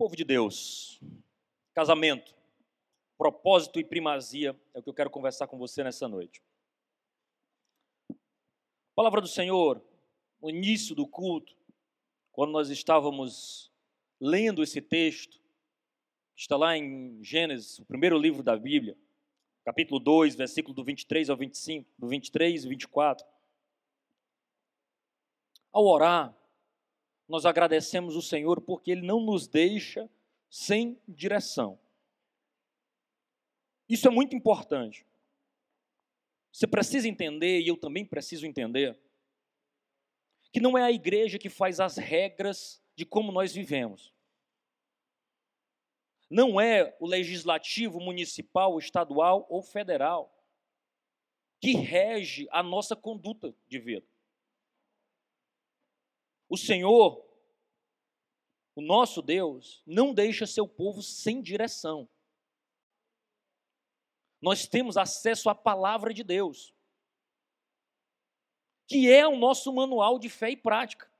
Povo de Deus, casamento, propósito e primazia é o que eu quero conversar com você nessa noite. Palavra do Senhor, no início do culto, quando nós estávamos lendo esse texto, está lá em Gênesis, o primeiro livro da Bíblia, capítulo 2, versículo do 23 ao 25, do 23 e 24. Ao orar, nós agradecemos o Senhor porque Ele não nos deixa sem direção. Isso é muito importante. Você precisa entender, e eu também preciso entender, que não é a igreja que faz as regras de como nós vivemos. Não é o legislativo municipal, estadual ou federal que rege a nossa conduta de vida. O Senhor, o nosso Deus, não deixa seu povo sem direção. Nós temos acesso à palavra de Deus, que é o nosso manual de fé e prática.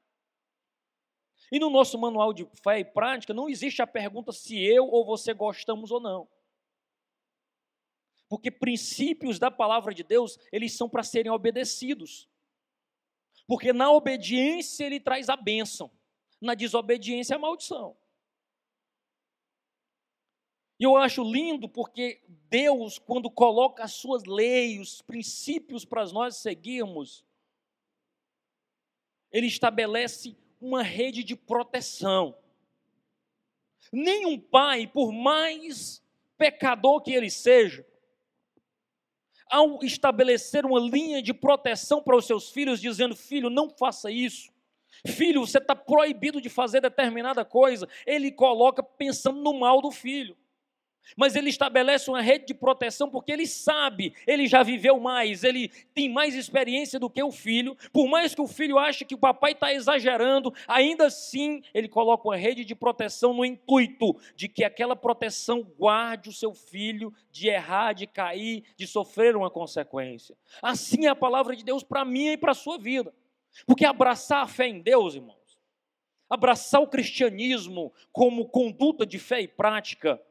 E no nosso manual de fé e prática não existe a pergunta se eu ou você gostamos ou não. Porque princípios da palavra de Deus, eles são para serem obedecidos. Porque na obediência ele traz a bênção, na desobediência a maldição. E eu acho lindo porque Deus, quando coloca as suas leis, os princípios para nós seguirmos, ele estabelece uma rede de proteção. Nenhum pai, por mais pecador que ele seja, ao estabelecer uma linha de proteção para os seus filhos, dizendo: filho, não faça isso. Filho, você está proibido de fazer determinada coisa. Ele coloca pensando no mal do filho. Mas ele estabelece uma rede de proteção porque ele sabe, ele já viveu mais, ele tem mais experiência do que o filho. Por mais que o filho ache que o papai está exagerando, ainda assim ele coloca uma rede de proteção no intuito de que aquela proteção guarde o seu filho de errar, de cair, de sofrer uma consequência. Assim é a palavra de Deus para mim e para a sua vida. Porque abraçar a fé em Deus, irmãos, abraçar o cristianismo como conduta de fé e prática,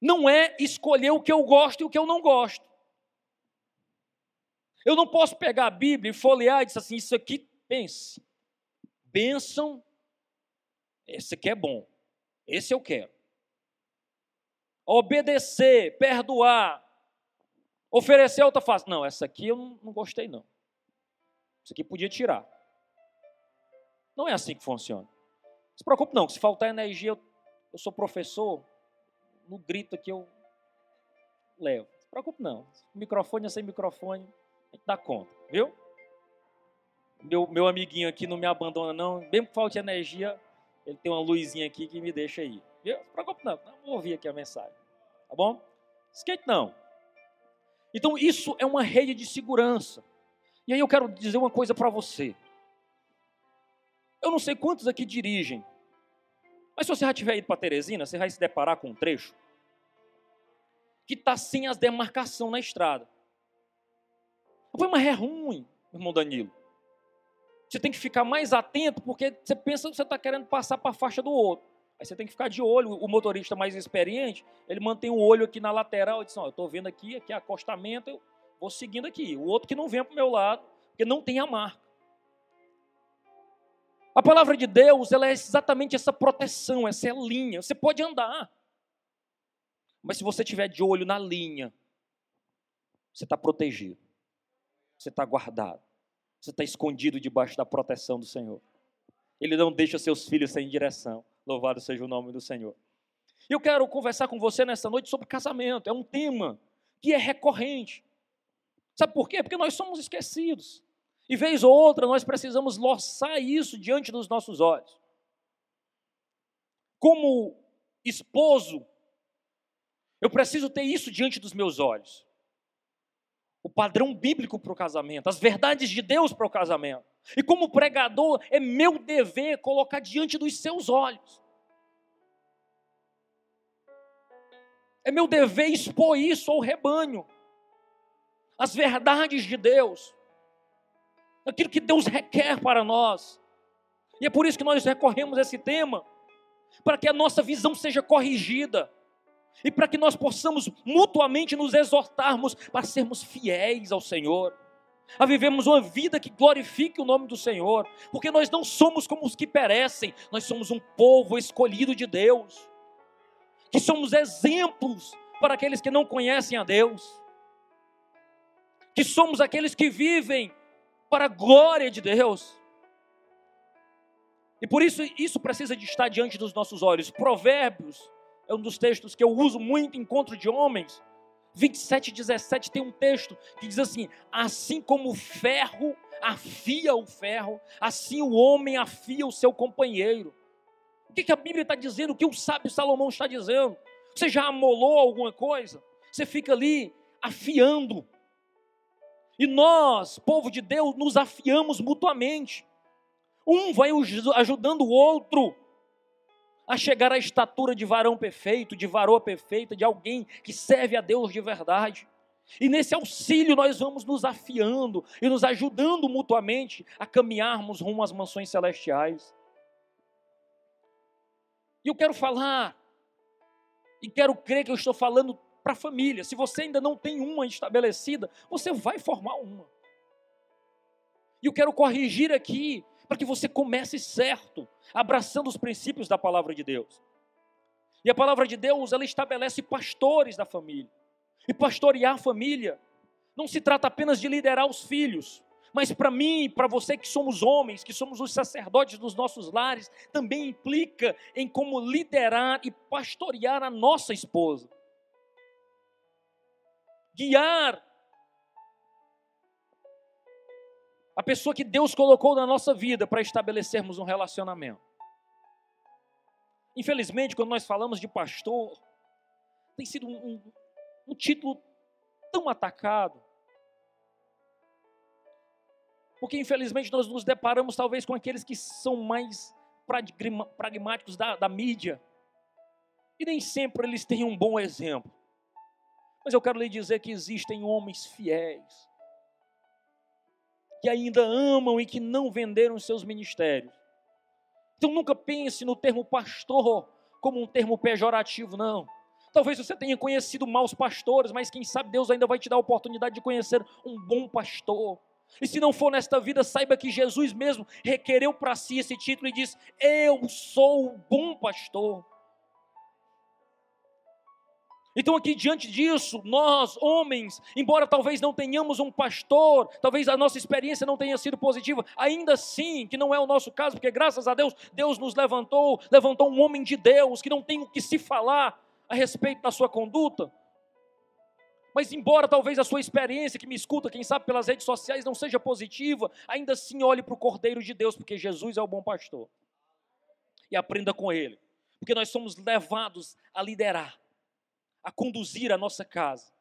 não é escolher o que eu gosto e o que eu não gosto. Eu não posso pegar a Bíblia e folhear e dizer assim: Isso aqui, pense. Bênção, esse aqui é bom. Esse eu quero. Obedecer, perdoar, oferecer outra face. Não, essa aqui eu não, não gostei, não. Isso aqui podia tirar. Não é assim que funciona. Não se preocupe, não. Se faltar energia, eu, eu sou professor, no grito aqui eu levo. Não se preocupe não. Microfone ou sem microfone, a gente dá conta, viu? Meu, meu amiguinho aqui não me abandona não. Mesmo que falte energia, ele tem uma luzinha aqui que me deixa aí. Viu? Não se preocupe não. não vou ouvir aqui a mensagem. Tá bom? Skate não. Então isso é uma rede de segurança. E aí eu quero dizer uma coisa para você. Eu não sei quantos aqui dirigem mas se você já tiver ido para Teresina, você vai se deparar com um trecho que está sem as demarcações na estrada. Foi uma ré ruim, irmão Danilo. Você tem que ficar mais atento, porque você pensa que você está querendo passar para a faixa do outro. Aí você tem que ficar de olho. O motorista mais experiente, ele mantém o olho aqui na lateral e diz: Eu estou vendo aqui, aqui é acostamento, eu vou seguindo aqui. O outro que não vem para o meu lado, porque não tem a marca. A palavra de Deus, ela é exatamente essa proteção, essa é linha. Você pode andar. Mas se você estiver de olho na linha, você está protegido. Você está guardado. Você está escondido debaixo da proteção do Senhor. Ele não deixa seus filhos sem direção. Louvado seja o nome do Senhor. Eu quero conversar com você nessa noite sobre casamento. É um tema que é recorrente. Sabe por quê? Porque nós somos esquecidos. E vez ou outra nós precisamos loçar isso diante dos nossos olhos. Como esposo, eu preciso ter isso diante dos meus olhos. O padrão bíblico para o casamento, as verdades de Deus para o casamento. E como pregador, é meu dever colocar diante dos seus olhos. É meu dever expor isso ao rebanho. As verdades de Deus aquilo que Deus requer para nós. E é por isso que nós recorremos a esse tema. para que a nossa visão seja corrigida e para que nós possamos mutuamente nos exortarmos para sermos fiéis ao Senhor, a vivermos uma vida que glorifique o nome do Senhor, porque nós não somos como os que perecem, nós somos um povo escolhido de Deus, que somos exemplos para aqueles que não conhecem a Deus, que somos aqueles que vivem para a glória de Deus. E por isso, isso precisa de estar diante dos nossos olhos. Provérbios é um dos textos que eu uso muito em encontro de homens. 27, 17 tem um texto que diz assim: Assim como o ferro afia o ferro, assim o homem afia o seu companheiro. O que, que a Bíblia está dizendo? O que o sábio Salomão está dizendo? Você já amolou alguma coisa? Você fica ali afiando. E nós, povo de Deus, nos afiamos mutuamente. Um vai ajudando o outro a chegar à estatura de varão perfeito, de varoa perfeita, de alguém que serve a Deus de verdade. E nesse auxílio nós vamos nos afiando e nos ajudando mutuamente a caminharmos rumo às mansões celestiais. E eu quero falar, e quero crer que eu estou falando para a família. Se você ainda não tem uma estabelecida, você vai formar uma. E eu quero corrigir aqui para que você comece certo, abraçando os princípios da palavra de Deus. E a palavra de Deus, ela estabelece pastores da família. E pastorear a família não se trata apenas de liderar os filhos, mas para mim e para você que somos homens, que somos os sacerdotes dos nossos lares, também implica em como liderar e pastorear a nossa esposa. Guiar a pessoa que Deus colocou na nossa vida para estabelecermos um relacionamento. Infelizmente, quando nós falamos de pastor, tem sido um, um, título tão atacado. Porque, infelizmente, nós nos deparamos talvez com aqueles que são mais pragmáticos da, da mídia. E nem sempre eles têm um bom exemplo. Mas eu quero lhe dizer que existem homens fiéis, que ainda amam e que não venderam seus ministérios. Então nunca pense no termo pastor como um termo pejorativo, não. Talvez você tenha conhecido maus pastores, mas quem sabe Deus ainda vai te dar a oportunidade de conhecer um bom pastor. E se não for nesta vida, saiba que Jesus mesmo requereu para si esse título e diz: Eu sou o bom pastor. Então, aqui diante disso, nós, homens, embora talvez não tenhamos um pastor, talvez a nossa experiência não tenha sido positiva, ainda assim, que não é o nosso caso, porque graças a Deus, Deus nos levantou, levantou um homem de Deus que não tem o que se falar a respeito da sua conduta. Mas, embora talvez a sua experiência, que me escuta, quem sabe pelas redes sociais, não seja positiva, ainda assim olhe para o Cordeiro de Deus, porque Jesus é o bom pastor. E aprenda com ele, porque nós somos levados a liderar a conduzir a nossa casa.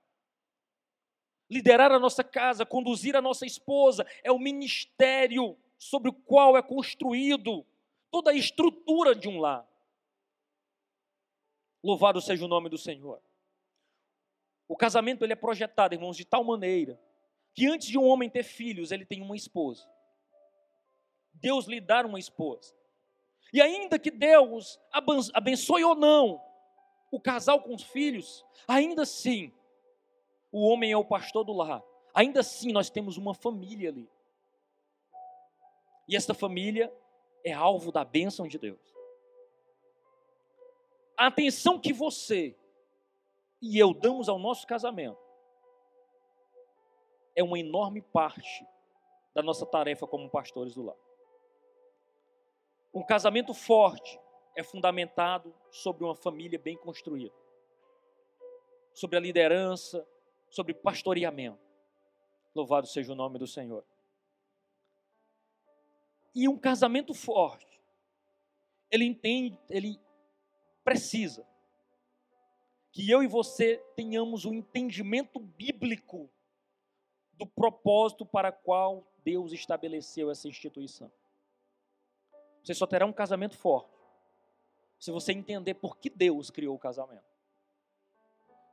Liderar a nossa casa, conduzir a nossa esposa, é o ministério sobre o qual é construído toda a estrutura de um lar. Louvado seja o nome do Senhor. O casamento ele é projetado, irmãos, de tal maneira que antes de um homem ter filhos, ele tem uma esposa. Deus lhe dá uma esposa. E ainda que Deus abençoe ou não o casal com os filhos, ainda assim, o homem é o pastor do lar. Ainda assim, nós temos uma família ali. E esta família é alvo da bênção de Deus. A atenção que você e eu damos ao nosso casamento é uma enorme parte da nossa tarefa como pastores do lar. Um casamento forte é fundamentado sobre uma família bem construída, sobre a liderança, sobre pastoreamento. Louvado seja o nome do Senhor. E um casamento forte, ele entende, ele precisa que eu e você tenhamos o um entendimento bíblico do propósito para qual Deus estabeleceu essa instituição. Você só terá um casamento forte se você entender por que Deus criou o casamento.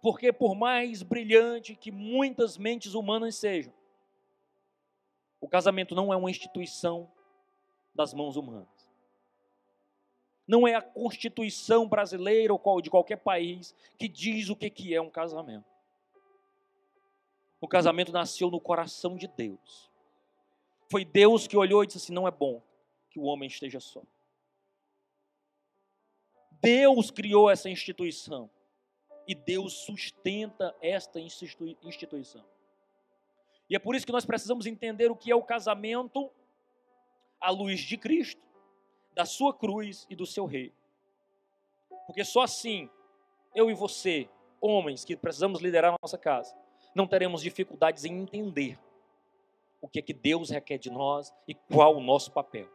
Porque por mais brilhante que muitas mentes humanas sejam, o casamento não é uma instituição das mãos humanas. Não é a Constituição brasileira ou de qualquer país que diz o que é um casamento. O casamento nasceu no coração de Deus. Foi Deus que olhou e disse assim: não é bom que o homem esteja só. Deus criou essa instituição e Deus sustenta esta instituição. E é por isso que nós precisamos entender o que é o casamento à luz de Cristo, da sua cruz e do seu rei. Porque só assim, eu e você, homens que precisamos liderar a nossa casa, não teremos dificuldades em entender o que é que Deus requer de nós e qual o nosso papel.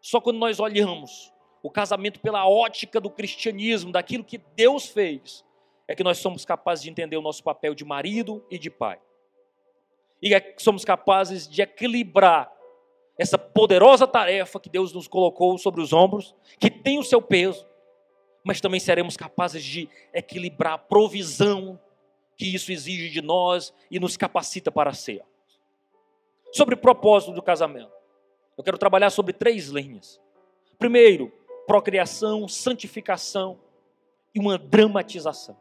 Só quando nós olhamos o casamento pela ótica do cristianismo, daquilo que Deus fez, é que nós somos capazes de entender o nosso papel de marido e de pai. E é que somos capazes de equilibrar essa poderosa tarefa que Deus nos colocou sobre os ombros, que tem o seu peso, mas também seremos capazes de equilibrar a provisão que isso exige de nós e nos capacita para ser. Sobre o propósito do casamento, eu quero trabalhar sobre três linhas. Primeiro, procriação, santificação e uma dramatização.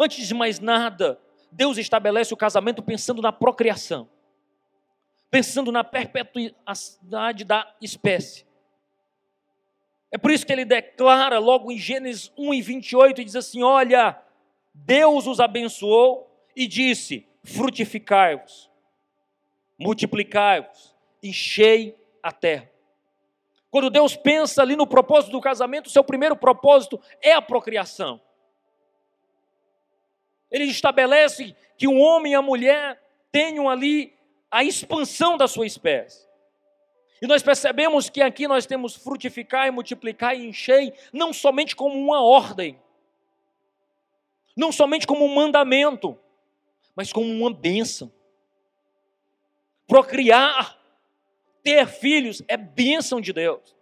Antes de mais nada, Deus estabelece o casamento pensando na procriação, pensando na perpetuidade da espécie. É por isso que ele declara logo em Gênesis 1 e 28 e diz assim: Olha, Deus os abençoou e disse: frutificai-vos, multiplicai-vos, enchei a terra. Quando Deus pensa ali no propósito do casamento, seu primeiro propósito é a procriação. Ele estabelece que o homem e a mulher tenham ali a expansão da sua espécie. E nós percebemos que aqui nós temos frutificar e multiplicar e encher, não somente como uma ordem, não somente como um mandamento, mas como uma bênção. Procriar, ter filhos é bênção de Deus.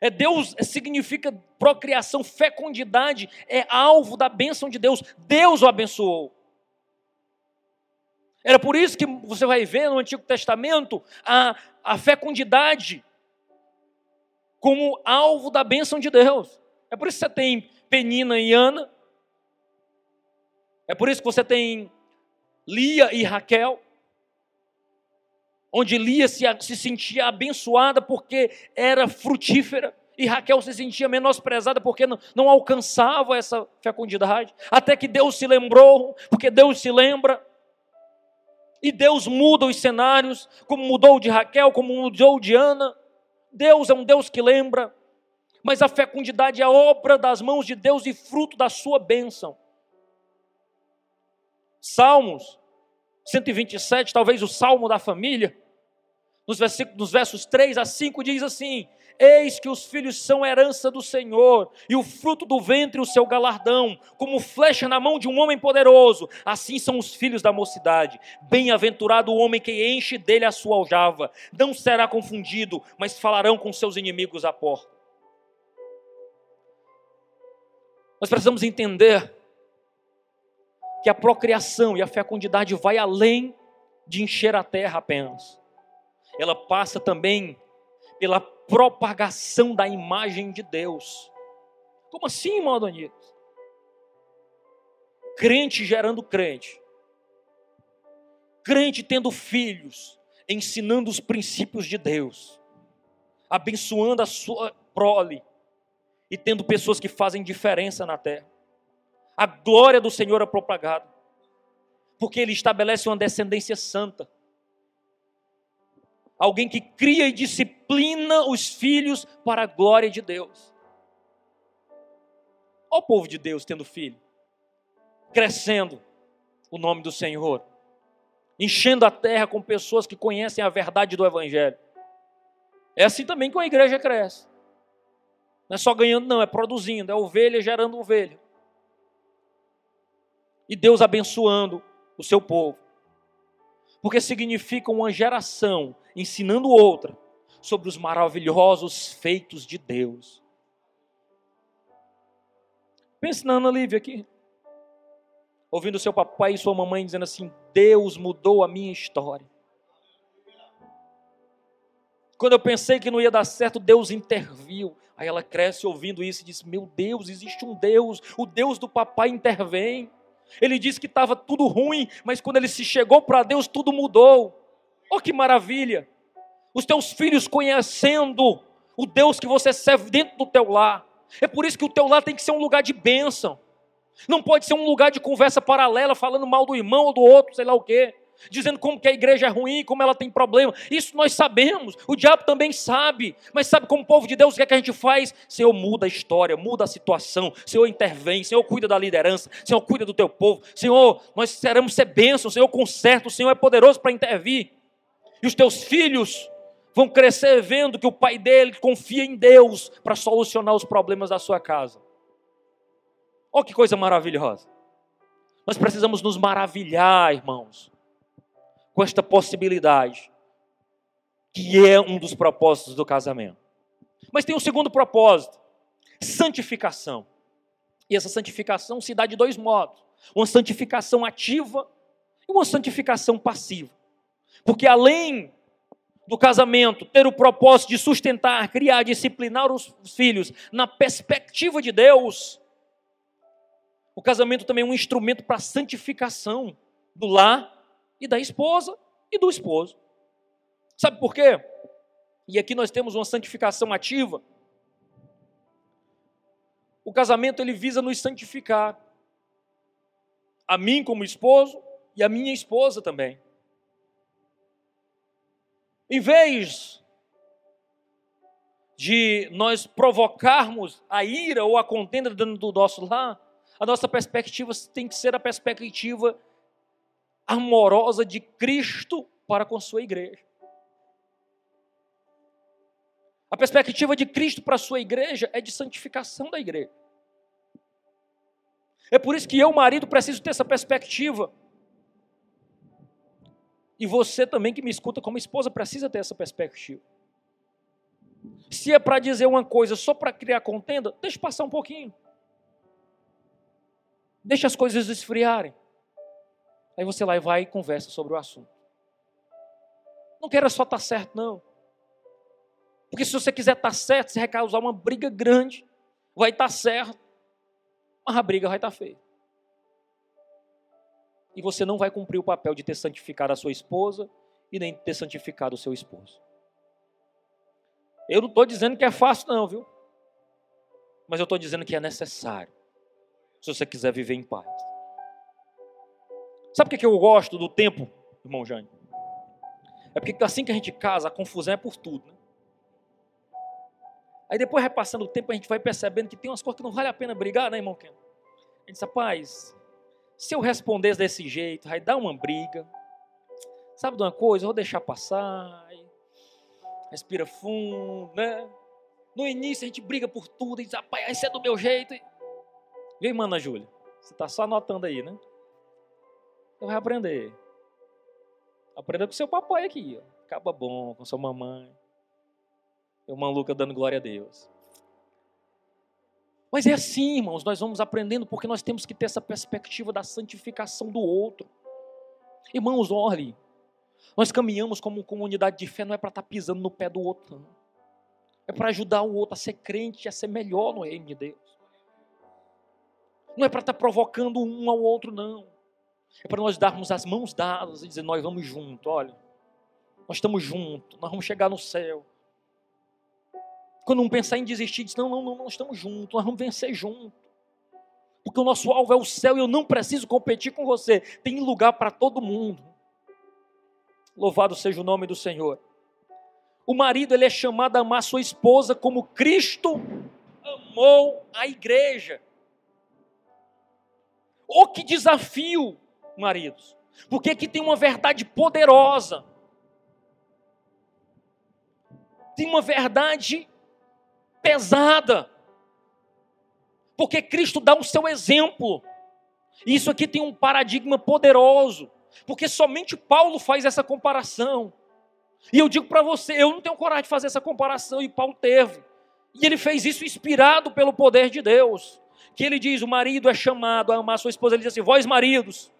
É Deus significa procriação, fecundidade, é alvo da bênção de Deus. Deus o abençoou. Era por isso que você vai ver no Antigo Testamento a, a fecundidade como alvo da bênção de Deus. É por isso que você tem Penina e Ana. É por isso que você tem Lia e Raquel. Onde Lia se, se sentia abençoada porque era frutífera. E Raquel se sentia menosprezada porque não, não alcançava essa fecundidade. Até que Deus se lembrou, porque Deus se lembra. E Deus muda os cenários, como mudou de Raquel, como mudou de Ana. Deus é um Deus que lembra mas a fecundidade é obra das mãos de Deus e fruto da sua bênção. Salmos 127, talvez o salmo da família, nos, nos versos 3 a 5, diz assim: Eis que os filhos são herança do Senhor, e o fruto do ventre o seu galardão, como flecha na mão de um homem poderoso, assim são os filhos da mocidade. Bem-aventurado o homem que enche dele a sua aljava, não será confundido, mas falarão com seus inimigos à porta. Nós precisamos entender que a procriação e a fecundidade vai além de encher a terra apenas. Ela passa também pela propagação da imagem de Deus. Como assim, irmão Adonis? Crente gerando crente. Crente tendo filhos, ensinando os princípios de Deus, abençoando a sua prole, e tendo pessoas que fazem diferença na terra. A glória do Senhor é propagada, porque Ele estabelece uma descendência santa. Alguém que cria e disciplina os filhos para a glória de Deus. Olha o povo de Deus tendo filho, crescendo o nome do Senhor, enchendo a terra com pessoas que conhecem a verdade do Evangelho. É assim também que a igreja cresce. Não é só ganhando, não, é produzindo, é ovelha gerando ovelha. E Deus abençoando o seu povo. Porque significa uma geração ensinando outra sobre os maravilhosos feitos de Deus. Pense na Ana Lívia aqui. Ouvindo seu papai e sua mamãe dizendo assim: Deus mudou a minha história. Quando eu pensei que não ia dar certo, Deus interviu. Aí ela cresce ouvindo isso e diz: Meu Deus, existe um Deus, o Deus do papai intervém. Ele disse que estava tudo ruim, mas quando ele se chegou para Deus, tudo mudou. Oh, que maravilha! Os teus filhos conhecendo o Deus que você serve dentro do teu lar. É por isso que o teu lar tem que ser um lugar de bênção. Não pode ser um lugar de conversa paralela, falando mal do irmão ou do outro, sei lá o quê. Dizendo como que a igreja é ruim, como ela tem problema. Isso nós sabemos. O diabo também sabe. Mas sabe como povo de Deus, o que é que a gente faz? Senhor, muda a história, muda a situação. Senhor, intervém. Senhor, cuida da liderança. Senhor, cuida do teu povo. Senhor, nós seremos ser bênçãos. Senhor, conserta. O Senhor é poderoso para intervir. E os teus filhos vão crescer vendo que o pai dele confia em Deus para solucionar os problemas da sua casa. Olha que coisa maravilhosa. Nós precisamos nos maravilhar, irmãos, com esta possibilidade, que é um dos propósitos do casamento. Mas tem um segundo propósito: santificação. E essa santificação se dá de dois modos: uma santificação ativa e uma santificação passiva. Porque além do casamento ter o propósito de sustentar, criar, disciplinar os filhos na perspectiva de Deus, o casamento também é um instrumento para a santificação do lar e da esposa e do esposo. Sabe por quê? E aqui nós temos uma santificação ativa. O casamento ele visa nos santificar. A mim como esposo e a minha esposa também. Em vez de nós provocarmos a ira ou a contenda dentro do nosso lar, a nossa perspectiva tem que ser a perspectiva amorosa de Cristo para com sua igreja. A perspectiva de Cristo para a sua igreja é de santificação da igreja. É por isso que eu, marido, preciso ter essa perspectiva. E você também que me escuta como esposa precisa ter essa perspectiva. Se é para dizer uma coisa só para criar contenda, deixa passar um pouquinho. Deixa as coisas esfriarem. Aí você lá e vai e conversa sobre o assunto. Não quero só estar tá certo, não. Porque se você quiser estar tá certo, você vai causar uma briga grande. Vai estar tá certo, mas a briga vai estar feia e você não vai cumprir o papel de ter santificado a sua esposa e nem ter santificado o seu esposo. Eu não estou dizendo que é fácil, não, viu? Mas eu estou dizendo que é necessário, se você quiser viver em paz. Sabe por que eu gosto do tempo, irmão Jânio? É porque assim que a gente casa, a confusão é por tudo. Né? Aí depois, repassando o tempo, a gente vai percebendo que tem umas coisas que não vale a pena brigar, né, irmão Ken? A gente diz, rapaz, se eu respondesse desse jeito, vai dar uma briga. Sabe de uma coisa? Eu vou deixar passar. Respira fundo, né? No início a gente briga por tudo e diz, rapaz, isso é do meu jeito. Vem, mana Júlia. Você está só anotando aí, né? Vou aprender. Aprenda com seu papai aqui, ó. Acaba bom, com sua mamãe. Eu maluca dando glória a Deus. Mas é assim, irmãos, nós vamos aprendendo porque nós temos que ter essa perspectiva da santificação do outro. Irmãos, olhe, nós caminhamos como comunidade de fé, não é para estar tá pisando no pé do outro, não. É para ajudar o outro a ser crente, a ser melhor no reino de Deus. Não é para estar tá provocando um ao outro, não. É para nós darmos as mãos dadas e dizer: nós vamos juntos, olha, nós estamos juntos, nós vamos chegar no céu. Quando um pensar em desistir, diz: não, não, não, nós estamos juntos, nós vamos vencer juntos. Porque o nosso alvo é o céu e eu não preciso competir com você. Tem lugar para todo mundo. Louvado seja o nome do Senhor. O marido ele é chamado a amar sua esposa como Cristo amou a igreja. Oh, que desafio, maridos. Porque aqui tem uma verdade poderosa. Tem uma verdade pesada. Porque Cristo dá o seu exemplo. E isso aqui tem um paradigma poderoso. Porque somente Paulo faz essa comparação. E eu digo para você, eu não tenho coragem de fazer essa comparação, e Paulo teve. E ele fez isso inspirado pelo poder de Deus. Que ele diz: o marido é chamado a amar sua esposa. Ele diz assim: vós maridos,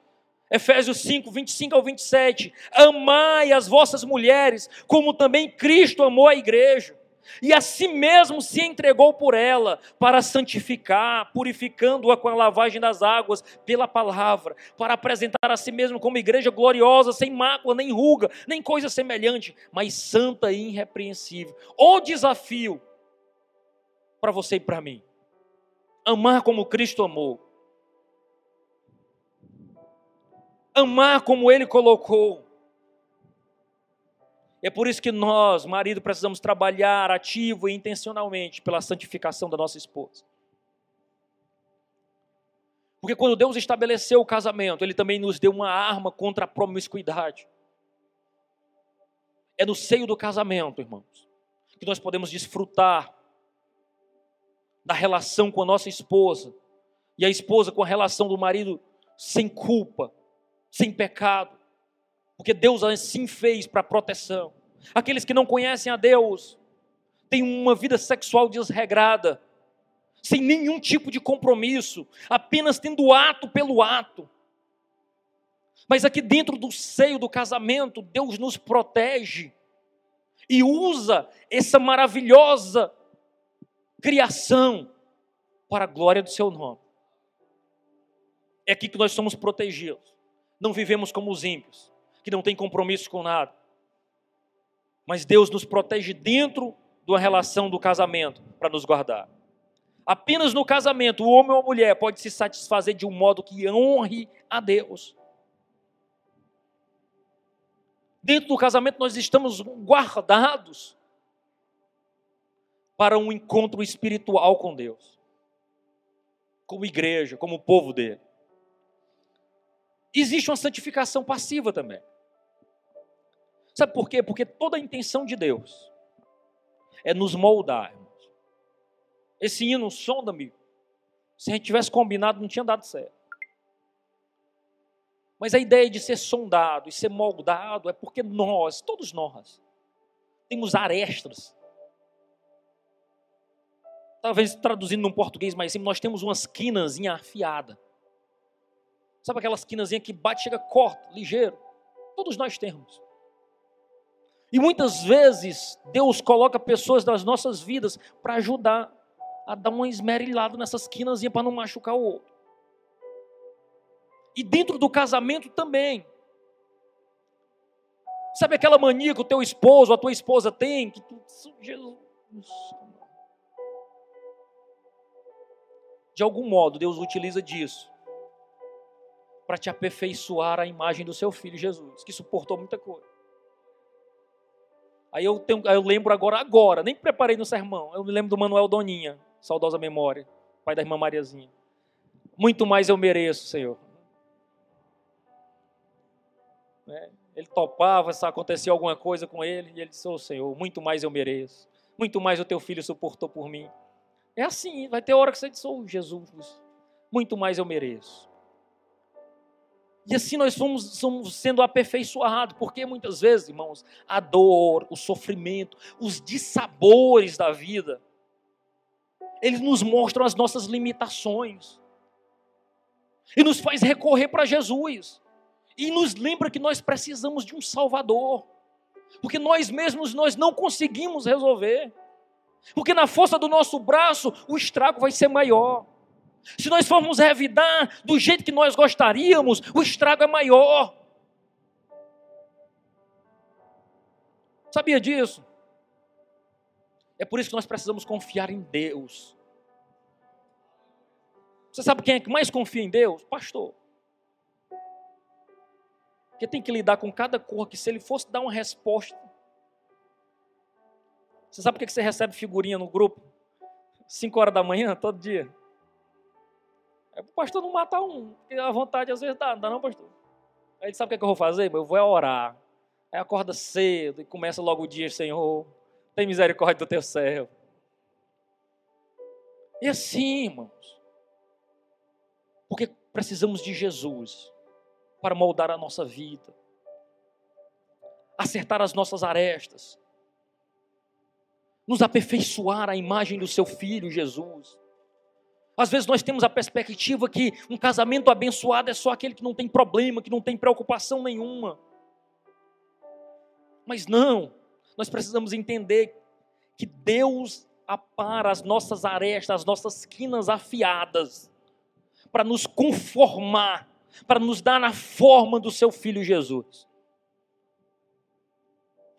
Efésios 5, 25 ao 27. Amai as vossas mulheres, como também Cristo amou a igreja. E a si mesmo se entregou por ela, para santificar, purificando-a com a lavagem das águas pela palavra, para apresentar a si mesmo como igreja gloriosa, sem mácula, nem ruga, nem coisa semelhante, mas santa e irrepreensível. O desafio para você e para mim: amar como Cristo amou amar como Ele colocou. É por isso que nós, marido, precisamos trabalhar ativo e intencionalmente pela santificação da nossa esposa. Porque quando Deus estabeleceu o casamento, Ele também nos deu uma arma contra a promiscuidade. É no seio do casamento, irmãos, que nós podemos desfrutar da relação com a nossa esposa e a esposa com a relação do marido sem culpa, sem pecado, porque Deus assim fez para proteção. Aqueles que não conhecem a Deus têm uma vida sexual desregrada, sem nenhum tipo de compromisso, apenas tendo ato pelo ato. Mas aqui dentro do seio do casamento, Deus nos protege e usa essa maravilhosa criação para a glória do seu nome. É aqui que nós somos protegidos não vivemos como os ímpios, que não têm compromisso com nada. Mas Deus nos protege dentro da relação do casamento para nos guardar. Apenas no casamento, o homem ou a mulher pode se satisfazer de um modo que honre a Deus. Dentro do casamento, nós estamos guardados para um encontro espiritual com Deus, como igreja, como povo dele existe uma santificação passiva também. Sabe por quê? Porque toda a intenção de Deus é nos moldar. Esse hino, sonda-me. Se a gente tivesse combinado, não tinha dado certo. Mas a ideia de ser sondado e ser moldado é porque nós, todos nós, temos arestas. Talvez traduzindo num português mais simples, nós temos umas quinas afiadas. Sabe aquelas quinazinhas que bate, chega, corta, ligeiro? Todos nós temos. E muitas vezes Deus coloca pessoas das nossas vidas para ajudar a dar uma esmerilhada nessas quinazinhas para não machucar o outro. E dentro do casamento também. Sabe aquela mania que o teu esposo, a tua esposa tem? Que tu, Jesus. De algum modo, Deus utiliza disso para te aperfeiçoar a imagem do seu filho Jesus, que suportou muita coisa. Aí eu, tenho, eu lembro agora, agora, nem preparei no sermão, eu me lembro do Manuel Doninha, saudosa memória, pai da irmã Mariazinha. Muito mais eu mereço, Senhor. É, ele topava, se acontecia alguma coisa com ele, e ele disse: Ô oh, Senhor, muito mais eu mereço, muito mais o teu filho suportou por mim. É assim, vai ter hora que você diz: Ô oh, Jesus, muito mais eu mereço. E assim nós fomos, somos sendo aperfeiçoados, porque muitas vezes, irmãos, a dor, o sofrimento, os dissabores da vida, eles nos mostram as nossas limitações. E nos faz recorrer para Jesus. E nos lembra que nós precisamos de um Salvador. Porque nós mesmos nós não conseguimos resolver. Porque na força do nosso braço o estrago vai ser maior. Se nós formos revidar do jeito que nós gostaríamos, o estrago é maior. Sabia disso? É por isso que nós precisamos confiar em Deus. Você sabe quem é que mais confia em Deus? Pastor. Porque tem que lidar com cada cor que se ele fosse dar uma resposta. Você sabe por que você recebe figurinha no grupo? Cinco horas da manhã, todo dia. É o pastor não matar um, porque a vontade às vezes dá, não dá não, pastor? Aí ele sabe o que, é que eu vou fazer? Eu vou orar. Aí acorda cedo e começa logo o dia, Senhor, tem misericórdia do teu céu. E assim, irmãos, porque precisamos de Jesus para moldar a nossa vida, acertar as nossas arestas, nos aperfeiçoar a imagem do seu Filho Jesus Às vezes nós temos a perspectiva que um casamento abençoado é só aquele que não tem problema, que não tem preocupação nenhuma. Mas não, nós precisamos entender que Deus apara as nossas arestas, as nossas quinas afiadas, para nos conformar, para nos dar na forma do seu filho Jesus.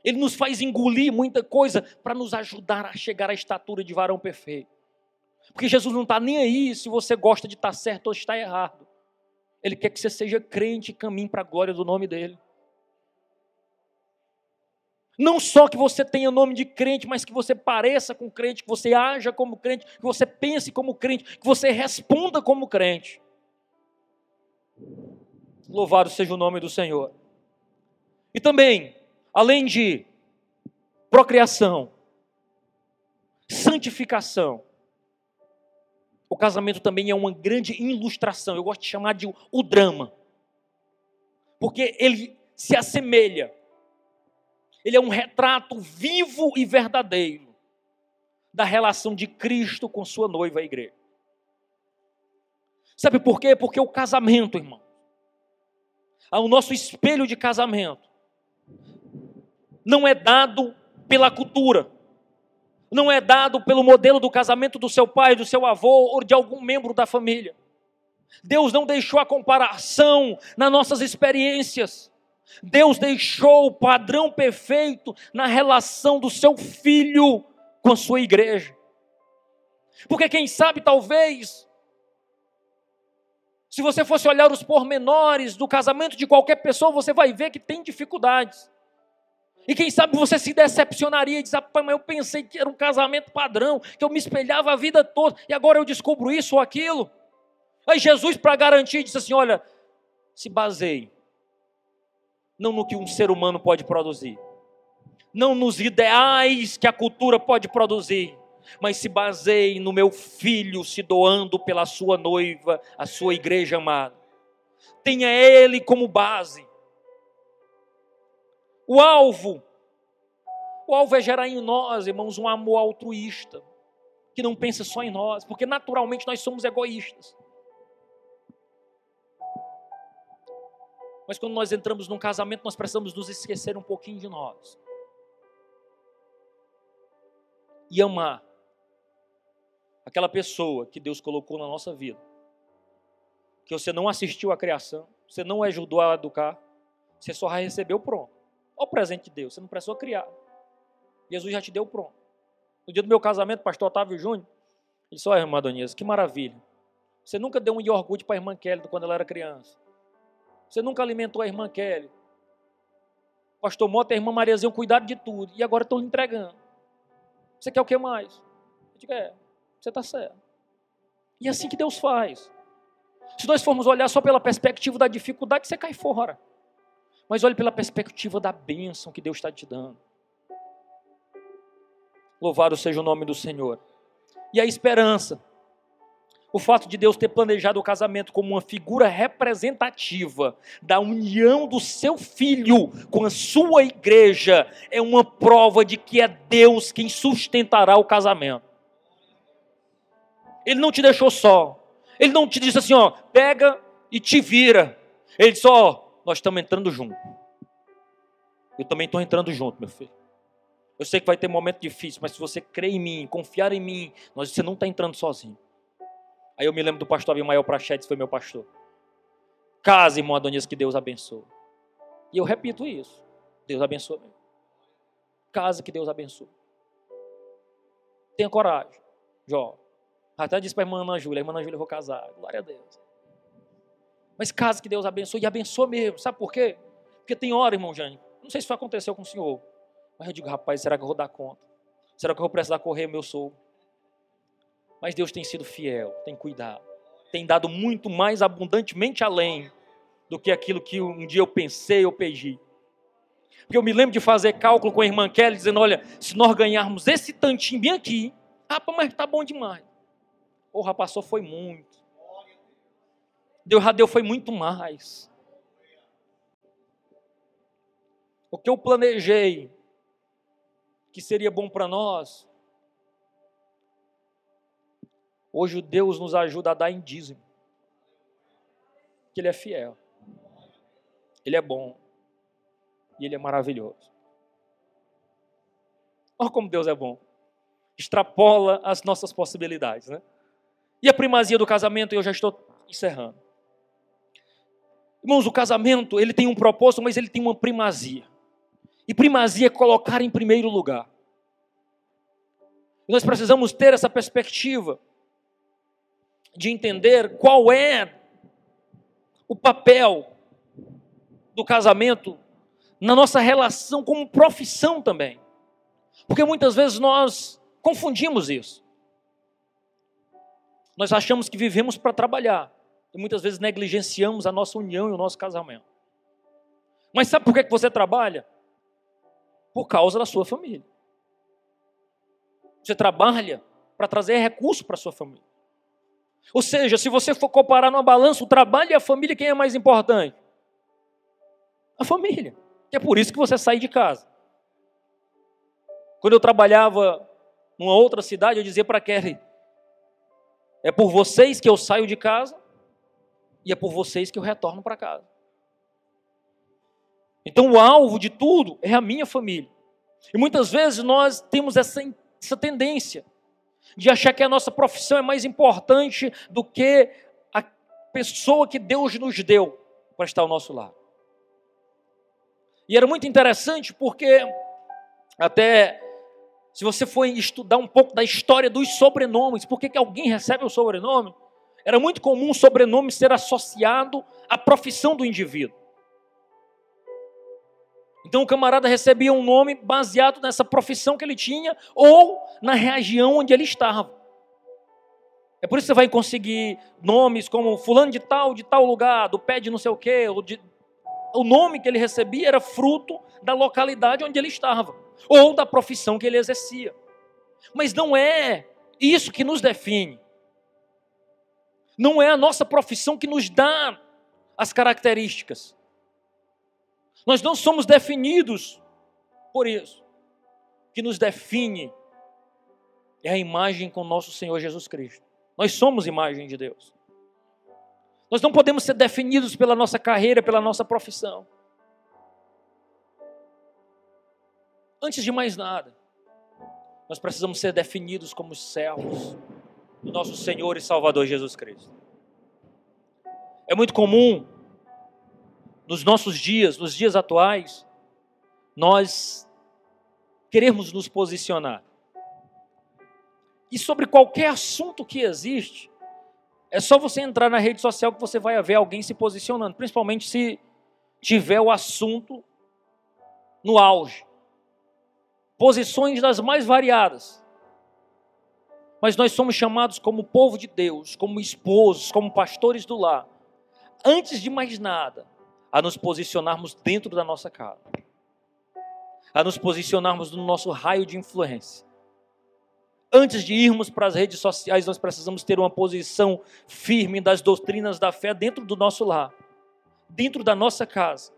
Ele nos faz engolir muita coisa para nos ajudar a chegar à estatura de varão perfeito. Porque Jesus não está nem aí se você gosta de estar tá certo ou está errado. Ele quer que você seja crente e caminhe para a glória do nome dele. Não só que você tenha nome de crente, mas que você pareça com crente, que você haja como crente, que você pense como crente, que você responda como crente. Louvado seja o nome do Senhor. E também, além de procriação, santificação, o casamento também é uma grande ilustração. Eu gosto de chamar de o drama. Porque ele se assemelha. Ele é um retrato vivo e verdadeiro da relação de Cristo com sua noiva, a igreja. Sabe por quê? Porque o casamento, irmão, o nosso espelho de casamento, não é dado pela cultura não é dado pelo modelo do casamento do seu pai, do seu avô ou de algum membro da família. Deus não deixou a comparação nas nossas experiências. Deus deixou o padrão perfeito na relação do seu filho com a sua igreja. Porque quem sabe, talvez, se você fosse olhar os pormenores do casamento de qualquer pessoa, você vai ver que tem dificuldades. E quem sabe você se decepcionaria e diz, mas eu pensei que era um casamento padrão, que eu me espelhava a vida toda, e agora eu descubro isso ou aquilo. Aí Jesus, para garantir, disse assim: olha, se baseie, não no que um ser humano pode produzir, não nos ideais que a cultura pode produzir, mas se baseie no meu filho se doando pela sua noiva, a sua igreja amada. Tenha ele como base. O alvo, o alvo é gerar em nós, irmãos, um amor altruísta, que não pensa só em nós, porque naturalmente nós somos egoístas. Mas quando nós entramos num casamento, nós precisamos nos esquecer um pouquinho de nós. E amar aquela pessoa que Deus colocou na nossa vida. Que você não assistiu à criação, você não ajudou a educar, você só recebeu pronto. Olha o presente de Deus, você não precisou criar. Jesus já te deu pronto. No dia do meu casamento, pastor Otávio Júnior, ele disse, olha, irmã Adonias, que maravilha. Você nunca deu um iogurte para a irmã Kelly quando ela era criança. Você nunca alimentou a irmã Kelly. Pastor Mota e a irmã Mariazinha cuidaram de tudo. E agora estão lhe entregando. Você quer o que mais? Eu digo, é, você está certo. E é assim que Deus faz. Se nós formos olhar só pela perspectiva da dificuldade, você cai fora. Mas olhe pela perspectiva da bênção que Deus está te dando. Louvado seja o nome do Senhor. E a esperança. O fato de Deus ter planejado o casamento como uma figura representativa da união do seu filho com a sua igreja é uma prova de que é Deus quem sustentará o casamento. Ele não te deixou só. Ele não te disse assim, ó, pega e te vira. Ele disse, ó, nós estamos entrando junto. Eu também estou entrando junto, meu filho. Eu sei que vai ter momento difícil, mas se você crer em mim, confiar em mim, nós, você não está entrando sozinho. Aí eu me lembro do pastor Abimael Prachetes, foi meu pastor. Casa, irmão Adonias, que Deus abençoe. E eu repito isso. Deus abençoe. Casa que Deus abençoe. Tenha coragem, Jó. Até disse para a irmã Ana Júlia, irmã Ana Júlia, eu vou casar. Glória a Deus. Mas casa que Deus abençoe, e abençoa mesmo. Sabe por quê? Porque tem hora, irmão Jânio, não sei se isso aconteceu com o senhor, mas eu digo, rapaz, será que eu vou dar conta? Será que eu vou precisar correr meu sogro? Mas Deus tem sido fiel, tem cuidado, tem dado muito mais abundantemente além do que aquilo que um dia eu pensei ou pedi. Porque eu me lembro de fazer cálculo com a irmã Kelly, dizendo: olha, se nós ganharmos esse tantinho bem aqui, rapaz, mas tá bom demais. Porra, passou foi muito. Deus já deu foi muito mais. O que eu planejei que seria bom para nós, Hoje Deus nos ajuda a dar em dízimo. Que Ele é fiel. Ele é bom. E Ele é maravilhoso. Olha como Deus é bom. Extrapola as nossas possibilidades, né? E a primazia do casamento, eu já estou encerrando. Irmãos, o casamento, ele tem um propósito, mas ele tem uma primazia. E primazia é colocar em primeiro lugar. nós precisamos ter essa perspectiva de entender qual é o papel do casamento na nossa relação como profissão também. Porque muitas vezes nós confundimos isso. Nós achamos que vivemos para trabalhar e muitas vezes negligenciamos a nossa união e o nosso casamento. Mas sabe por que você trabalha? Por causa da sua família. Você trabalha para trazer recurso para sua família. Ou seja, se você for comparar numa balança o trabalho e a família, quem é mais importante? A família. é por isso que você sai de casa. Quando eu trabalhava numa outra cidade, eu dizia para Kelly: é por vocês que eu saio de casa e é por vocês que eu retorno para casa. Então o alvo de tudo é a minha família. E muitas vezes nós temos essa, essa tendência de achar que a nossa profissão é mais importante do que a pessoa que Deus nos deu para estar ao nosso lado. E era muito interessante porque, até se você for estudar um pouco da história dos sobrenomes, por que, alguém recebe o sobrenome? Era muito comum o sobrenome ser associado à profissão do indivíduo. Então o camarada recebia um nome baseado nessa profissão que ele tinha ou na região onde ele estava. É por isso que você vai conseguir nomes como fulano de tal, de tal lugar, do pé de não sei o quê. De... O nome que ele recebia era fruto da localidade onde ele estava ou da profissão que ele exercia. Mas não é isso que nos define. Não é a nossa profissão que nos dá as características. Nós não somos definidos por isso. O que nos define é a imagem com nosso Senhor Jesus Cristo. Nós somos imagem de Deus. Nós não podemos ser definidos pela nossa carreira, pela nossa profissão. Antes de mais nada, nós precisamos ser definidos como servos do nosso Senhor e Salvador Jesus Cristo. É muito comum nos nossos dias, nos dias atuais, nós queremos nos posicionar. E sobre qualquer assunto que existe, é só você entrar na rede social que você vai ver alguém se posicionando, principalmente se tiver o assunto no auge. Posições das mais variadas. Mas nós somos chamados como povo de Deus, como esposos, como pastores do lar. Antes de mais nada, a nos posicionarmos dentro da nossa casa, a nos posicionarmos no nosso raio de influência. Antes de irmos para as redes sociais, nós precisamos ter uma posição firme das doutrinas da fé dentro do nosso lar, dentro da nossa casa.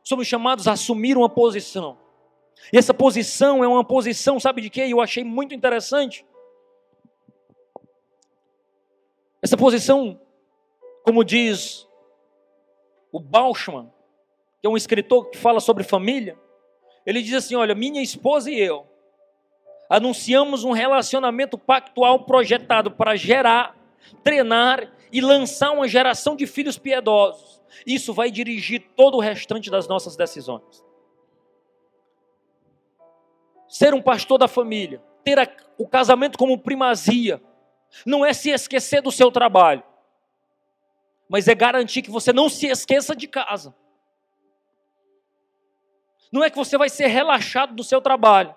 Somos chamados a assumir uma posição. E essa posição é uma posição, sabe de quê? Eu achei muito interessante. Essa posição, como diz o Bauschman, que é um escritor que fala sobre família, ele diz assim: Olha, minha esposa e eu anunciamos um relacionamento pactual projetado para gerar, treinar e lançar uma geração de filhos piedosos. Isso vai dirigir todo o restante das nossas decisões. Ser um pastor da família, ter o casamento como primazia, não é se esquecer do seu trabalho, mas é garantir que você não se esqueça de casa. Não é que você vai ser relaxado do seu trabalho,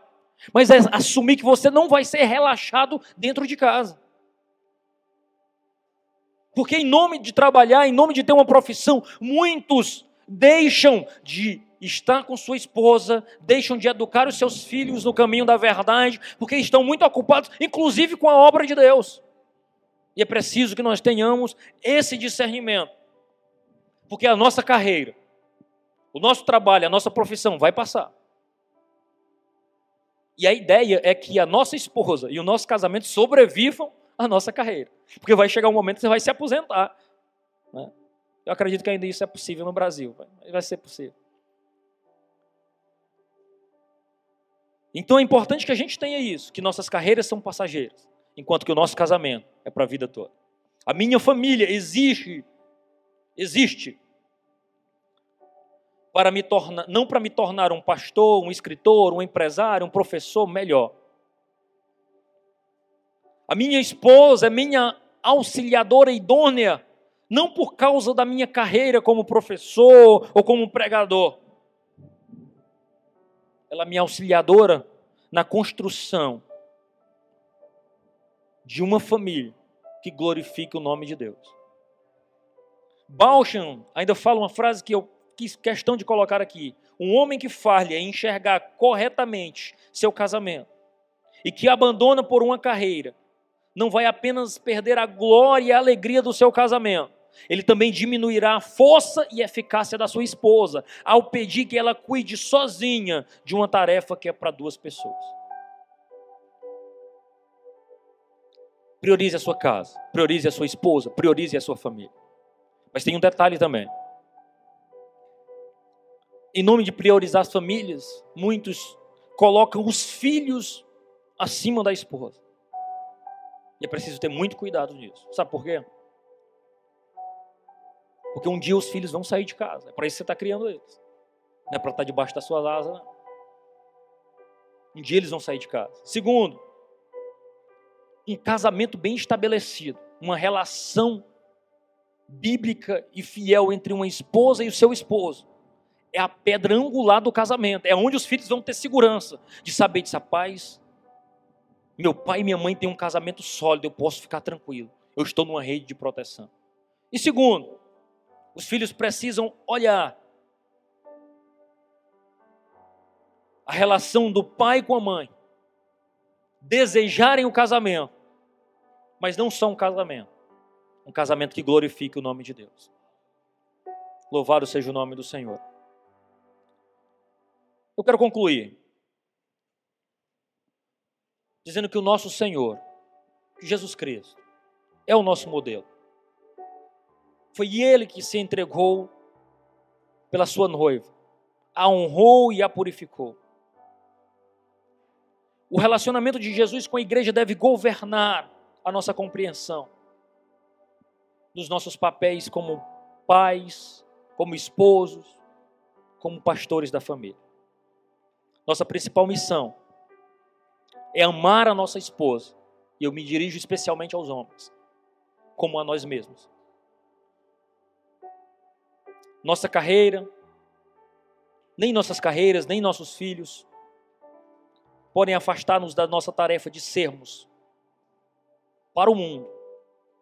mas é assumir que você não vai ser relaxado dentro de casa. Porque em nome de trabalhar, em nome de ter uma profissão, muitos deixam de estar com sua esposa, deixam de educar os seus filhos no caminho da verdade, porque estão muito ocupados, inclusive com a obra de Deus. E é preciso que nós tenhamos esse discernimento. Porque a nossa carreira, o nosso trabalho, a nossa profissão vai passar. E a ideia é que a nossa esposa e o nosso casamento sobrevivam a nossa carreira. Porque vai chegar um momento que você vai se aposentar. Né? Eu acredito que ainda isso é possível no Brasil. Vai ser possível. Então é importante que a gente tenha isso, que nossas carreiras são passageiras, enquanto que o nosso casamento é para a vida toda. A minha família existe, existe para me tornar, não para me tornar um pastor, um escritor, um empresário, um professor melhor. A minha esposa é minha auxiliadora idônea, não por causa da minha carreira como professor ou como pregador. Ela é minha auxiliadora na construção de uma família que glorifique o nome de Deus. Bauchan ainda fala uma frase que eu quis questão de colocar aqui. Um homem que falha em enxergar corretamente seu casamento e que abandona por uma carreira, não vai apenas perder a glória e a alegria do seu casamento, ele também diminuirá a força e eficácia da sua esposa, ao pedir que ela cuide sozinha de uma tarefa que é para duas pessoas. Priorize a sua casa, priorize a sua esposa, priorize a sua família. Mas tem um detalhe também em nome de priorizar as famílias, muitos colocam os filhos acima da esposa. E é preciso ter muito cuidado nisso. Sabe por quê? Porque um dia os filhos vão sair de casa. É para isso que você está criando eles. Não é para estar tá debaixo das suas asas, não. Um dia eles vão sair de casa. Segundo, um casamento bem estabelecido, uma relação bíblica e fiel entre uma esposa e o seu esposo é a pedra angular do casamento. É onde os filhos vão ter segurança de saber de paz. Meu pai e minha mãe têm um casamento sólido, eu posso ficar tranquilo. Eu estou numa rede de proteção. E segundo, os filhos precisam olhar a relação do pai com a mãe, desejarem o casamento, mas não só um casamento, um casamento que glorifique o nome de Deus. Louvado seja o nome do Senhor. Eu quero concluir dizendo que o nosso Senhor, Jesus Cristo, é o nosso modelo. Foi Ele que se entregou pela sua noiva, a honrou e a purificou. O relacionamento de Jesus com a igreja deve governar a nossa compreensão dos nossos papéis como pais, como esposos, como pastores da família. Nossa principal missão é amar a nossa esposa. E eu me dirijo especialmente aos homens, como a nós mesmos. Nossa carreira, nem nossas carreiras, nem nossos filhos podem afastar-nos da nossa tarefa de sermos para o mundo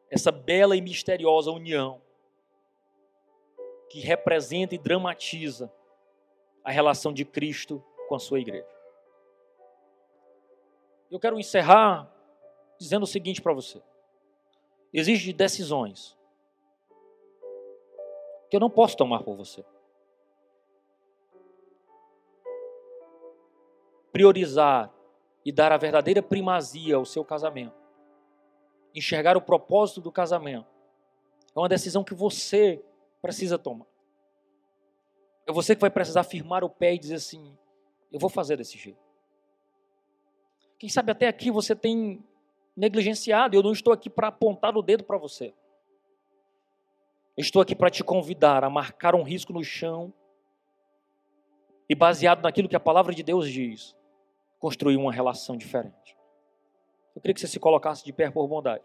essa bela e misteriosa união que representa e dramatiza a relação de Cristo com a sua igreja. Eu quero encerrar dizendo o seguinte para você: existem decisões que eu não posso tomar por você. Priorizar e dar a verdadeira primazia ao seu casamento, enxergar o propósito do casamento, é uma decisão que você precisa tomar. É você que vai precisar firmar o pé e dizer assim: eu vou fazer desse jeito. Quem sabe até aqui você tem negligenciado, eu não estou aqui para apontar o dedo para você. Eu estou aqui para te convidar a marcar um risco no chão e, baseado naquilo que a palavra de Deus diz, construir uma relação diferente. Eu queria que você se colocasse de pé por bondade.